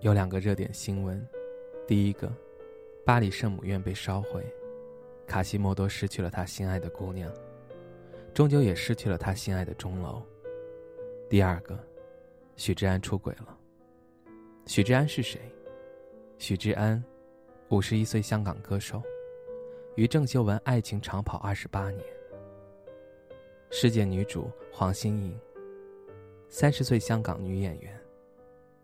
有两个热点新闻，第一个，巴黎圣母院被烧毁，卡西莫多失去了他心爱的姑娘，终究也失去了他心爱的钟楼。第二个，许志安出轨了。许志安是谁？许志安，五十一岁香港歌手，与郑秀文爱情长跑二十八年。世界女主黄心颖，三十岁香港女演员。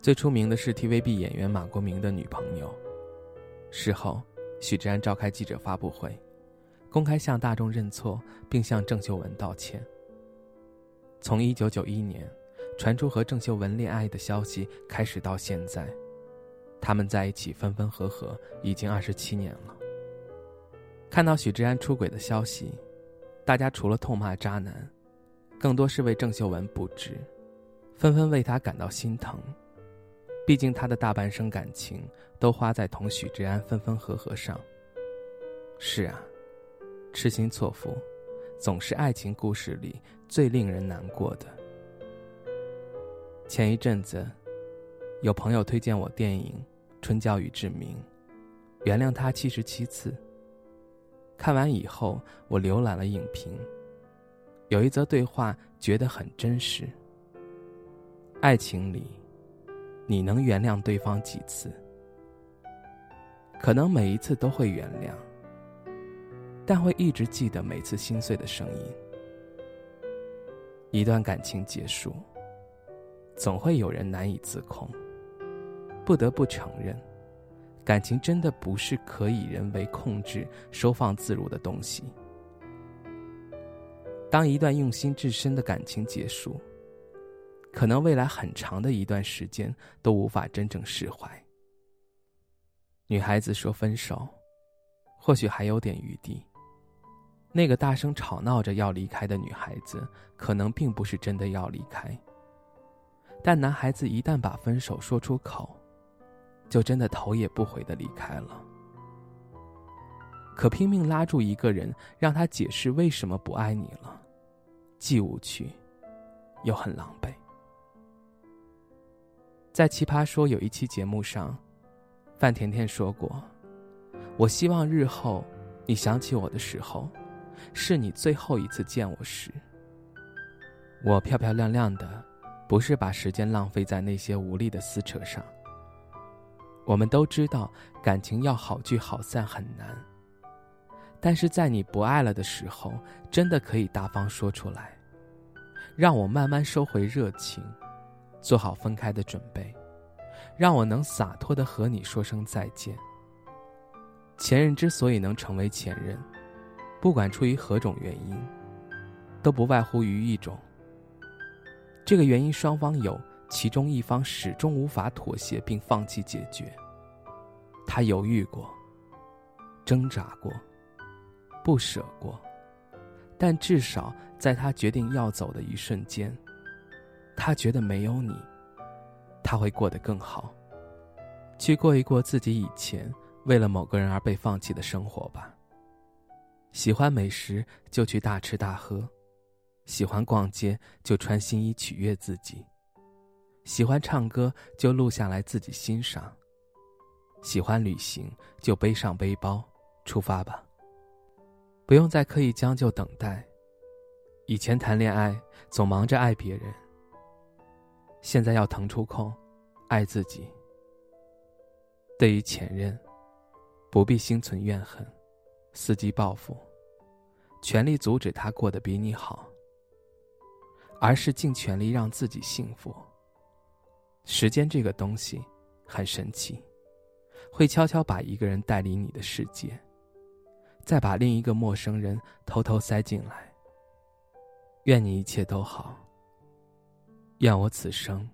最出名的是 TVB 演员马国明的女朋友。事后，许志安召开记者发布会，公开向大众认错，并向郑秀文道歉。从1991年传出和郑秀文恋爱的消息开始到现在，他们在一起分分合合已经27年了。看到许志安出轨的消息，大家除了痛骂渣男，更多是为郑秀文不值，纷纷为他感到心疼。毕竟他的大半生感情都花在同许志安分分合合上。是啊，痴心错付，总是爱情故事里最令人难过的。前一阵子，有朋友推荐我电影《春娇与志明》，原谅他七十七次。看完以后，我浏览了影评，有一则对话觉得很真实。爱情里。你能原谅对方几次？可能每一次都会原谅，但会一直记得每次心碎的声音。一段感情结束，总会有人难以自控。不得不承认，感情真的不是可以人为控制、收放自如的东西。当一段用心至深的感情结束，可能未来很长的一段时间都无法真正释怀。女孩子说分手，或许还有点余地。那个大声吵闹着要离开的女孩子，可能并不是真的要离开。但男孩子一旦把分手说出口，就真的头也不回的离开了。可拼命拉住一个人，让他解释为什么不爱你了，既无趣，又很狼狈。在《奇葩说》有一期节目上，范甜甜说过：“我希望日后你想起我的时候，是你最后一次见我时。我漂漂亮亮的，不是把时间浪费在那些无力的撕扯上。我们都知道，感情要好聚好散很难，但是在你不爱了的时候，真的可以大方说出来，让我慢慢收回热情。”做好分开的准备，让我能洒脱的和你说声再见。前任之所以能成为前任，不管出于何种原因，都不外乎于一种。这个原因双方有其中一方始终无法妥协并放弃解决。他犹豫过，挣扎过，不舍过，但至少在他决定要走的一瞬间。他觉得没有你，他会过得更好。去过一过自己以前为了某个人而被放弃的生活吧。喜欢美食就去大吃大喝，喜欢逛街就穿新衣取悦自己，喜欢唱歌就录下来自己欣赏，喜欢旅行就背上背包出发吧。不用再刻意将就等待。以前谈恋爱总忙着爱别人。现在要腾出空，爱自己。对于前任，不必心存怨恨，伺机报复，全力阻止他过得比你好，而是尽全力让自己幸福。时间这个东西很神奇，会悄悄把一个人带离你的世界，再把另一个陌生人偷偷塞进来。愿你一切都好。愿我此生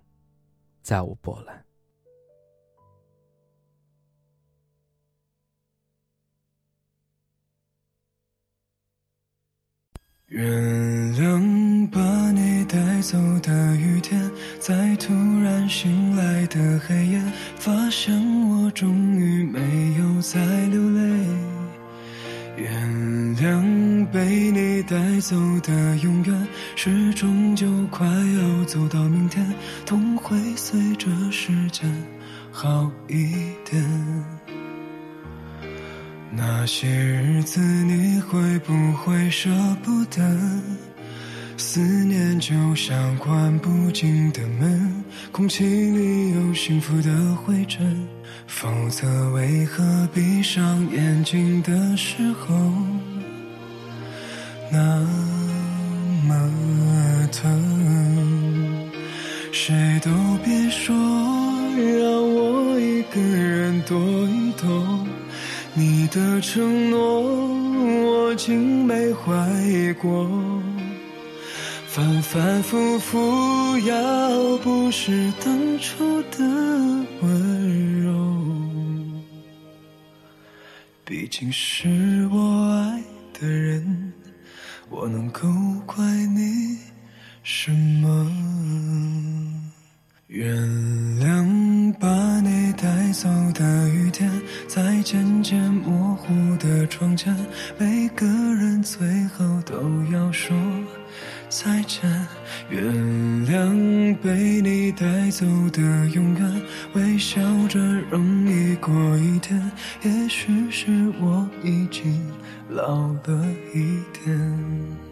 再无波澜。原谅把你带走的雨天在突然醒来的黑夜发现我终于没有再流泪。原谅被你带走的永远是终究快要走到明天，痛会随着时间好一点。那些日子，你会不会舍不得？思念就像关不紧的门，空气里有幸福的灰尘。否则，为何闭上眼睛的时候那谁都别说，让我一个人躲一躲。你的承诺，我竟没怀疑过。反反复复，要不是当初的温柔，毕竟是我爱的人，我能够怪你什么？容易过一天。也许是我已经老了一点。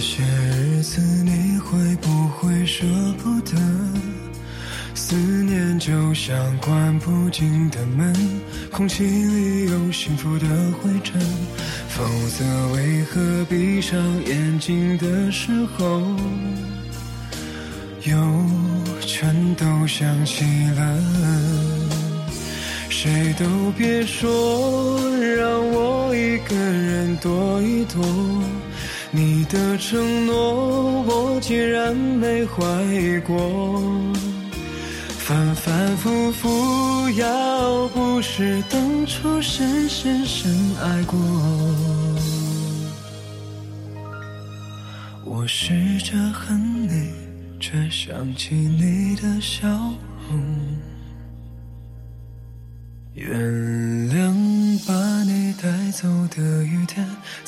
些日子，你会不会舍不得？思念就像关不紧的门，空气里有幸福的灰尘。否则，为何闭上眼睛的时候，又全都想起了？谁都别说，让我一个人躲一躲。你的承诺，我竟然没怀疑过。反反复复，要不是当初深深深爱过，我试着恨你，却想起你的笑容。原谅把你带走的雨天，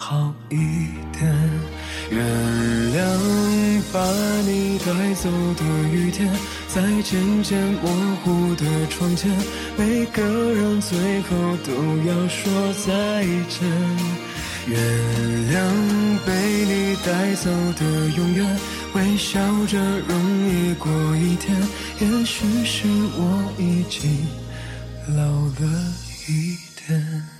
好一点。原谅把你带走的雨天。在渐渐模糊的窗前，每个人最后都要说再见。原谅被你带走的永远，微笑着容易过一天。也许是我已经老了一点。